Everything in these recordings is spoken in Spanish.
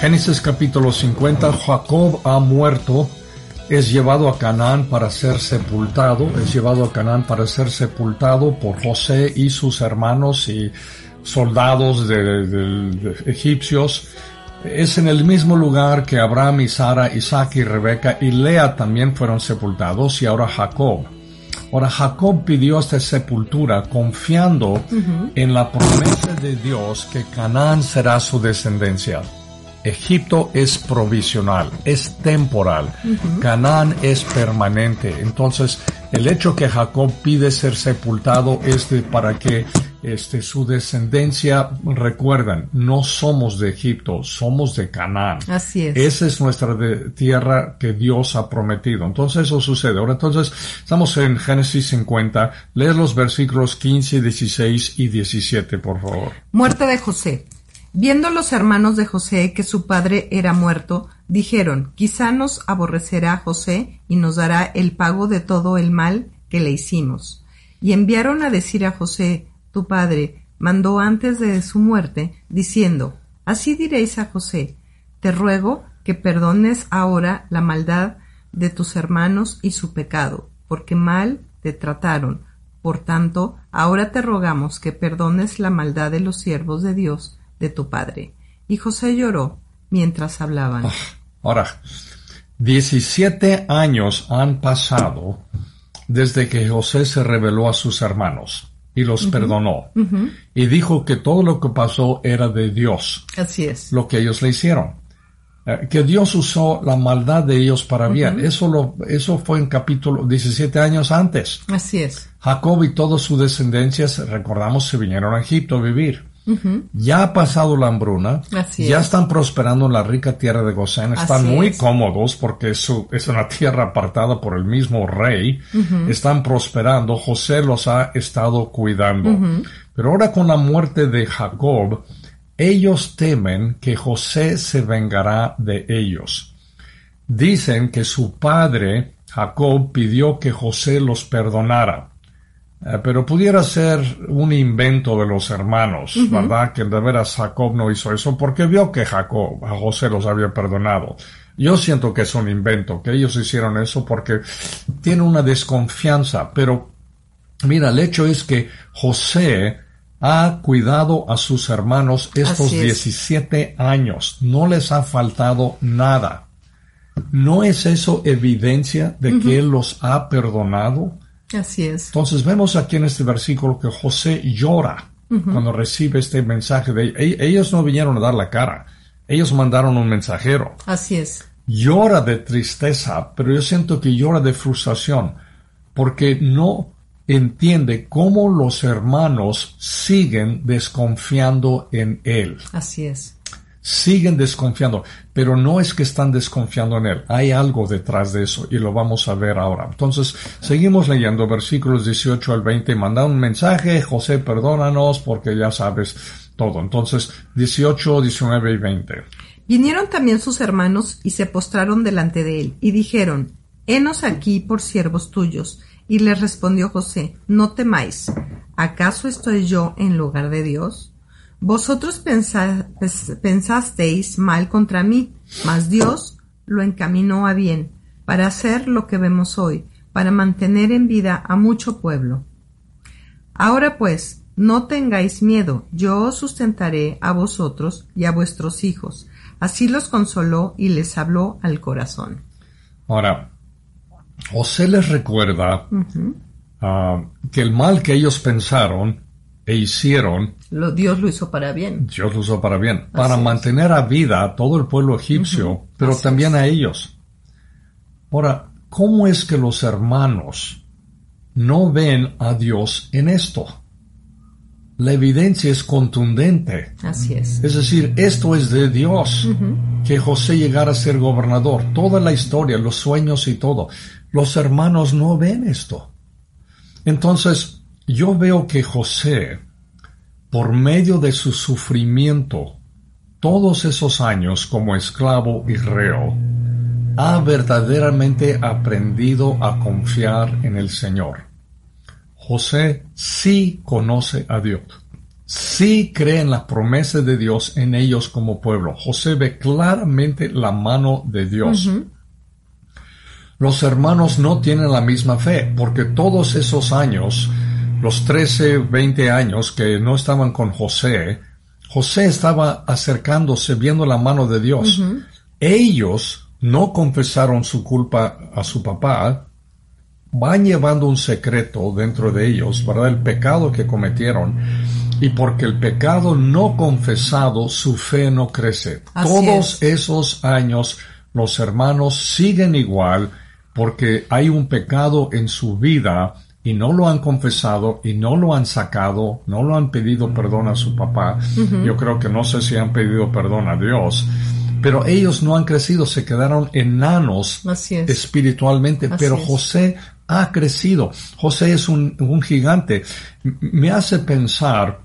Génesis capítulo 50, Jacob ha muerto, es llevado a Canaán para ser sepultado, es llevado a Canaán para ser sepultado por José y sus hermanos y soldados de, egipcios. Es en el mismo lugar que Abraham y Sara, Isaac y Rebeca y Lea también fueron sepultados y ahora Jacob. Ahora Jacob pidió esta sepultura confiando en la promesa de Dios que Canaán será su descendencia. Egipto es provisional, es temporal. Canaán es permanente. Entonces, el hecho que Jacob pide ser sepultado es para que este, su descendencia, recuerdan, no somos de Egipto, somos de Canaán. Así es. Esa es nuestra tierra que Dios ha prometido. Entonces eso sucede. Ahora entonces estamos en Génesis 50. Lee los versículos 15, 16 y 17, por favor. Muerte de José. Viendo los hermanos de José que su padre era muerto, dijeron, quizá nos aborrecerá José y nos dará el pago de todo el mal que le hicimos. Y enviaron a decir a José, tu padre, mandó antes de su muerte, diciendo, Así diréis a José, te ruego que perdones ahora la maldad de tus hermanos y su pecado, porque mal te trataron. Por tanto, ahora te rogamos que perdones la maldad de los siervos de Dios, de tu padre. Y José lloró mientras hablaban. Ah, ahora, diecisiete años han pasado desde que José se reveló a sus hermanos y los perdonó. Y dijo que todo lo que pasó era de Dios. Así es. Lo que ellos le hicieron. Eh, que Dios usó la maldad de ellos para bien. Eso lo, eso fue en capítulo 17 años antes. Así es. Jacob y todas sus descendencias, recordamos, se vinieron a Egipto a vivir. Ya ha pasado la hambruna, ya están prosperando en la rica tierra de Gosén, están muy cómodos porque es, es, una tierra apartada por el mismo rey, están prosperando, José los ha estado cuidando. Pero ahora con la muerte de Jacob, ellos temen que José se vengará de ellos. Dicen que su padre, Jacob, pidió que José los perdonara. Eh, pero pudiera ser un invento de los hermanos, ¿verdad? Que de veras Jacob no hizo eso porque vio que Jacob, a José los había perdonado. Yo siento que es un invento, que ellos hicieron eso porque tiene una desconfianza, pero mira, el hecho es que José ha cuidado a sus hermanos estos 17 años, no les ha faltado nada. ¿No es eso evidencia de que Él los ha perdonado? Así es. Entonces vemos aquí en este versículo que José llora cuando recibe este mensaje de ellos no vinieron a dar la cara, ellos mandaron un mensajero. Así es. Llora de tristeza, pero yo siento que llora de frustración porque no entiende cómo los hermanos siguen desconfiando en él. Así es siguen desconfiando, pero no es que están desconfiando en él, hay algo detrás de eso y lo vamos a ver ahora. Entonces, seguimos leyendo versículos 18 al 20, manda un mensaje, José, perdónanos porque ya sabes todo. Entonces, 18, 19 y 20. Vinieron también sus hermanos y se postraron delante de él y dijeron, Henos aquí por siervos tuyos. Y les respondió José, No temáis, ¿acaso estoy yo en lugar de Dios? Vosotros pensasteis mal contra mí, mas Dios lo encaminó a bien, para hacer lo que vemos hoy, para mantener en vida a mucho pueblo. Ahora pues, no tengáis miedo, yo os sustentaré a vosotros y a vuestros hijos. Así los consoló y les habló al corazón. Ahora, José les recuerda ah, que el mal que ellos pensaron e hicieron. Lo, Dios lo hizo para bien. Dios lo hizo para bien. para mantener a vida a todo el pueblo egipcio, pero también a ellos. Ahora, ¿cómo es que los hermanos no ven a Dios en esto? La evidencia es contundente. Así es. Es decir, esto es de Dios. Que José llegara a ser gobernador. Toda la historia, los sueños y todo. Los hermanos no ven esto. Entonces, yo veo que José, por medio de su sufrimiento, todos esos años como esclavo y reo, ha verdaderamente aprendido a confiar en el Señor. José sí conoce a Dios. Sí cree en las promesas de Dios en ellos como pueblo. José ve claramente la mano de Dios. Los hermanos no tienen la misma fe porque todos esos años, los 13, 20 años que no estaban con José, José estaba acercándose viendo la mano de Dios. Ellos no confesaron su culpa a su papá, van llevando un secreto dentro de ellos, ¿verdad? El pecado que cometieron. Y porque el pecado no confesado, su fe no crece. Todos esos años los hermanos siguen igual porque hay un pecado en su vida y no lo han confesado y no lo han sacado, no lo han pedido perdón a su papá. Yo creo que no sé si han pedido perdón a Dios pero ellos no han crecido, se quedaron enanos espiritualmente, pero José ha crecido. José es un, gigante. Me hace pensar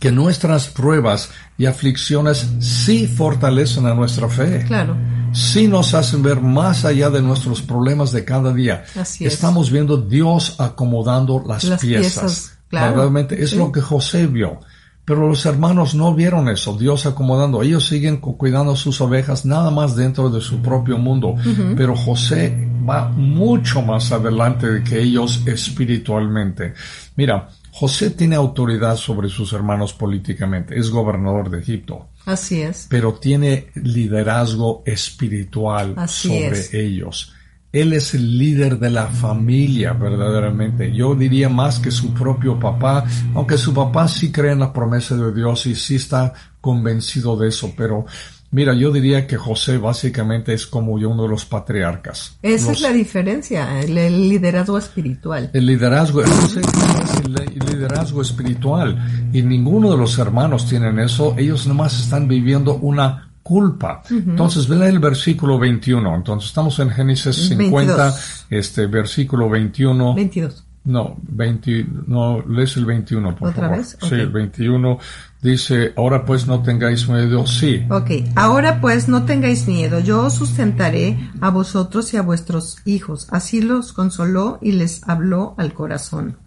que nuestras pruebas y aflicciones sí fortalecen a nuestra fe. Claro. Sí nos hacen ver más allá de nuestros problemas de cada día. Estamos viendo Dios acomodando las, piezas. Realmente es lo que José vio. Pero los hermanos no vieron eso, Dios acomodando. Ellos siguen cuidando sus ovejas nada más dentro de su propio mundo. Pero José va mucho más adelante que ellos espiritualmente. Mira, José tiene autoridad sobre sus hermanos políticamente, es gobernador de Egipto. Así es. Pero tiene liderazgo espiritual sobre ellos. Él es el líder de la familia, verdaderamente. Yo diría más que su propio papá, aunque su papá sí cree en la promesa de Dios y sí está convencido de eso, pero Mira, yo diría que José básicamente es como uno de los patriarcas. Esa es la diferencia, el, liderazgo espiritual. El liderazgo, José es el liderazgo espiritual y ninguno de los hermanos tienen eso. Ellos nomás están viviendo una culpa. Entonces, ven el versículo 21. Entonces, estamos en Génesis 50, este versículo 21. 22. No, 20, no, lees el 21, por ¿Otra favor. Vez? Sí, el 21 dice, ahora pues no tengáis miedo, sí. Ok, ahora pues no tengáis miedo, yo os sustentaré a vosotros y a vuestros hijos. Así los consoló y les habló al corazón.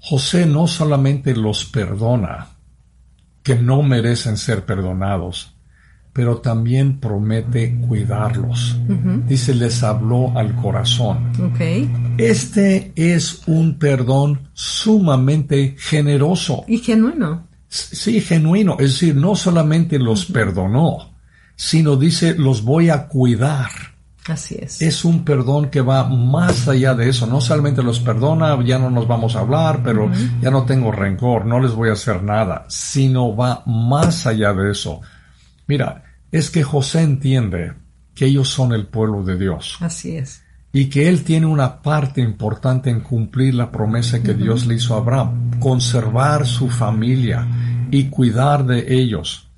José no solamente los perdona, que no merecen ser perdonados, pero también promete cuidarlos. Dice, les habló al corazón. Este es un perdón sumamente generoso. Y genuino. Sí, genuino. Es decir, no solamente los perdonó, sino dice, los voy a cuidar. Así es. Es un perdón que va más allá de eso. No solamente los perdona, ya no nos vamos a hablar, pero ya no tengo rencor, no les voy a hacer nada, sino va más allá de eso. Mira, es que José entiende que ellos son el pueblo de Dios. Así es. Y que él tiene una parte importante en cumplir la promesa que Dios le hizo a Abraham, conservar su familia y cuidar de ellos.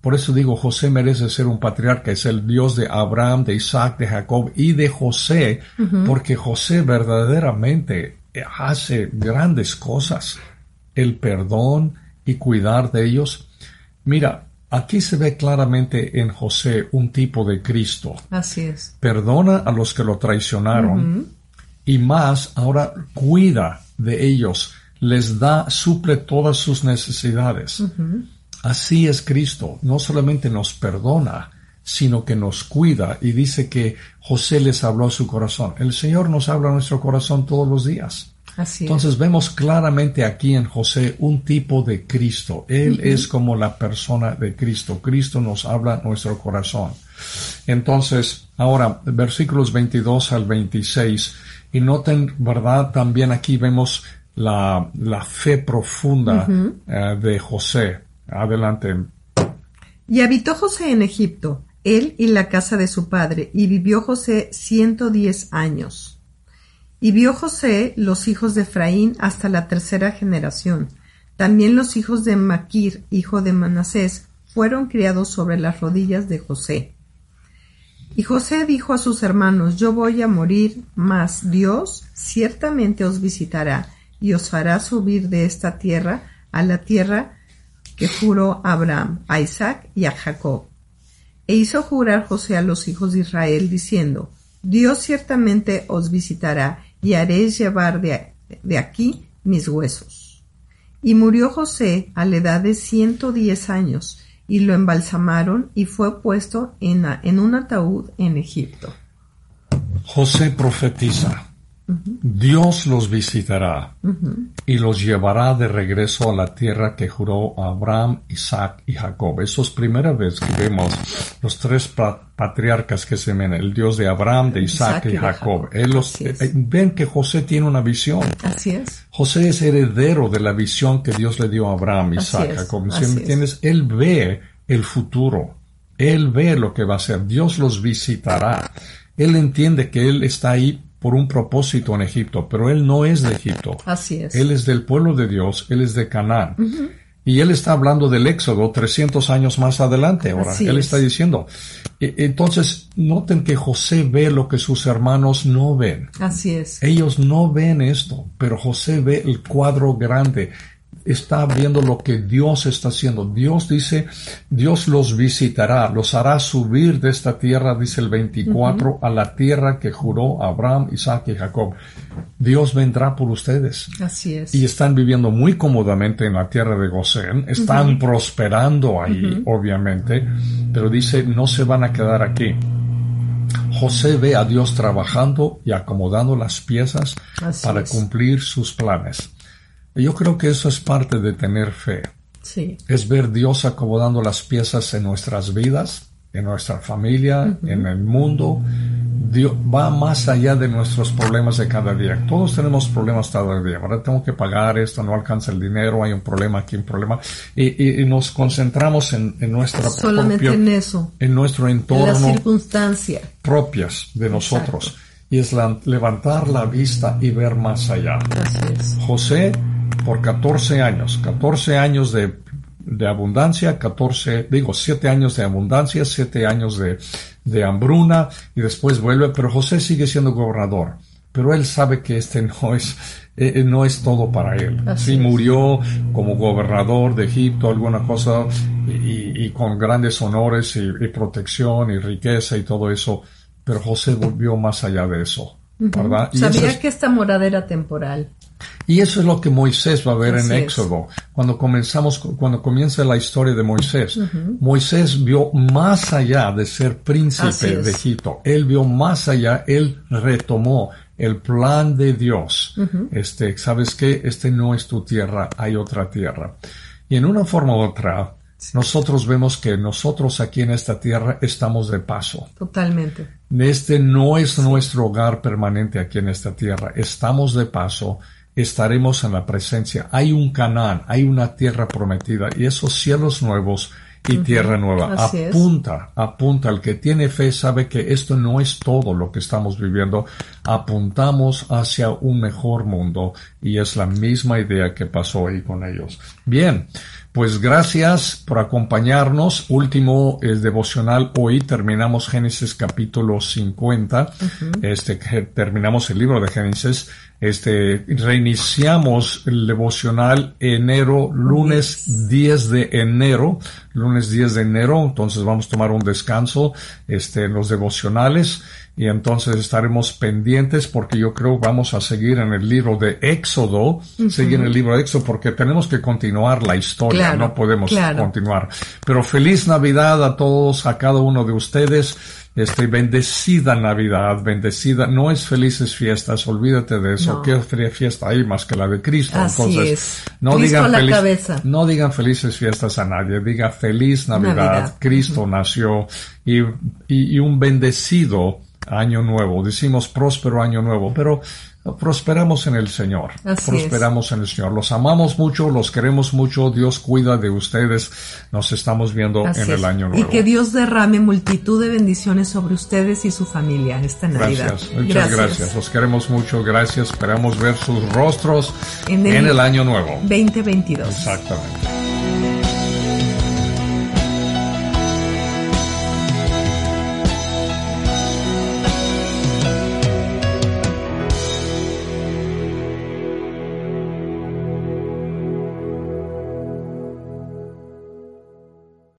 Por eso digo, José merece ser un patriarca, es el Dios de Abraham, de Isaac, de Jacob y de José, porque José verdaderamente hace grandes cosas, el perdón y cuidar de ellos. Mira, Aquí se ve claramente en José un tipo de Cristo. Así es. Perdona a los que lo traicionaron y más ahora cuida de ellos, les da, suple todas sus necesidades. Así es Cristo, no solamente nos perdona, sino que nos cuida y dice que José les habló a su corazón. El Señor nos habla a nuestro corazón todos los días. Entonces vemos claramente aquí en José un tipo de Cristo. Él es como la persona de Cristo. Cristo nos habla nuestro corazón. Entonces, ahora, versículos 22 al 26. Y noten, ¿verdad? También aquí vemos la, fe profunda eh, de José. Adelante. Y habitó José en Egipto, él y la casa de su padre, y vivió José ciento diez años. Y vio José los hijos de Efraín hasta la tercera generación. También los hijos de Maquir, hijo de Manasés, fueron criados sobre las rodillas de José. Y José dijo a sus hermanos, Yo voy a morir, mas Dios ciertamente os visitará y os hará subir de esta tierra a la tierra que juró a Abraham, a Isaac y a Jacob. E hizo jurar José a los hijos de Israel, diciendo, Dios ciertamente os visitará y haréis llevar de de aquí mis huesos. Y murió José a la edad de ciento diez años, y lo embalsamaron y fue puesto en, en un ataúd en Egipto. José profetiza. Dios los visitará y los llevará de regreso a la tierra que juró a Abraham, Isaac y Jacob. Eso es primera vez que vemos los tres patriarcas que se ven, el Dios de Abraham, de Isaac, y Jacob. Eh, ven que José tiene una visión. Así es. José es heredero de la visión que Dios le dio a Abraham, Isaac, y Jacob. entiendes? Él ve el futuro. Él ve lo que va a ser. Dios los visitará. Él entiende que Él está ahí por un propósito en Egipto, pero él no es de Egipto. Así es. Él es del pueblo de Dios, él es de Canaán. Y él está hablando del Éxodo 300 años más adelante. Ahora, él está diciendo. E, entonces, noten que José ve lo que sus hermanos no ven. Así es. Ellos no ven esto, pero José ve el cuadro grande está viendo lo que Dios está haciendo. Dios dice, Dios los visitará, los hará subir de esta tierra, dice el 24, a la tierra que juró Abraham, Isaac y Jacob. Dios vendrá por ustedes. Así es. Y están viviendo muy cómodamente en la tierra de Gosén, están prosperando ahí, obviamente, pero dice, no se van a quedar aquí. José ve a Dios trabajando y acomodando las piezas para cumplir sus planes. Yo creo que eso es parte de tener fe. Sí. Es ver Dios acomodando las piezas en nuestras vidas, en nuestra familia, en el mundo. Dios va más allá de nuestros problemas de cada día. Todos tenemos problemas cada día. Ahora tengo que pagar esto, no alcanza el dinero, hay un problema aquí, un problema. Y, nos concentramos en, nuestra Solamente en eso. En nuestro entorno. En las circunstancias. Propias de nosotros. Y es levantar la vista y ver más allá. Así es. José por 14 años, 14 años de, de abundancia, 14, digo, 7 años de abundancia, 7 años de, de hambruna y después vuelve, pero José sigue siendo gobernador pero él sabe que este no es eh, eh, no es todo para él. sí murió como gobernador de Egipto, alguna cosa y, y con grandes honores y, y, protección y riqueza y todo eso, pero José volvió más allá de eso, ¿verdad? Sabía que esta morada era temporal. Y eso es lo que Moisés va a ver en Éxodo. Cuando comenzamos, cuando comienza la historia de Moisés, Moisés vio más allá de ser príncipe de Egipto. Él vio más allá, él retomó el plan de Dios. Este, ¿sabes qué? Este no es tu tierra, hay otra tierra. Y en una forma u otra, nosotros vemos que nosotros aquí en esta tierra estamos de paso. Totalmente. Este no es nuestro hogar permanente aquí en esta tierra. Estamos de paso estaremos en la presencia. Hay un Canaán, hay una tierra prometida y esos cielos nuevos y tierra nueva. apunta, apunta. El que tiene fe sabe que esto no es todo lo que estamos viviendo. Apuntamos hacia un mejor mundo y es la misma idea que pasó ahí con ellos. Bien. Pues gracias por acompañarnos. Último el devocional hoy. Terminamos Génesis capítulo 50. Este, terminamos el libro de Génesis. Este, reiniciamos el devocional enero, lunes 10 de enero, lunes 10 de enero, entonces vamos a tomar un descanso, este, en los devocionales y entonces estaremos pendientes porque yo creo vamos a seguir en el libro de Éxodo, seguir en el libro de Éxodo porque tenemos que continuar la historia, no podemos continuar. Pero feliz Navidad a todos, a cada uno de ustedes. Este, bendecida Navidad, bendecida, no es felices fiestas, olvídate de eso, qué fiesta hay más que la de Cristo. Entonces, no digan no digan felices fiestas a nadie, diga feliz Navidad, Cristo nació y, y un bendecido año nuevo. Decimos próspero año nuevo, pero prosperamos en el Señor. prosperamos en el Señor. Los amamos mucho, los queremos mucho. Dios cuida de ustedes. Nos estamos viendo en el año nuevo. Y que Dios derrame multitud de bendiciones sobre ustedes y su familia esta Navidad. Gracias, muchas gracias. Los queremos mucho. Gracias. Esperamos ver sus rostros en el, en el año nuevo. 2022. Exactamente.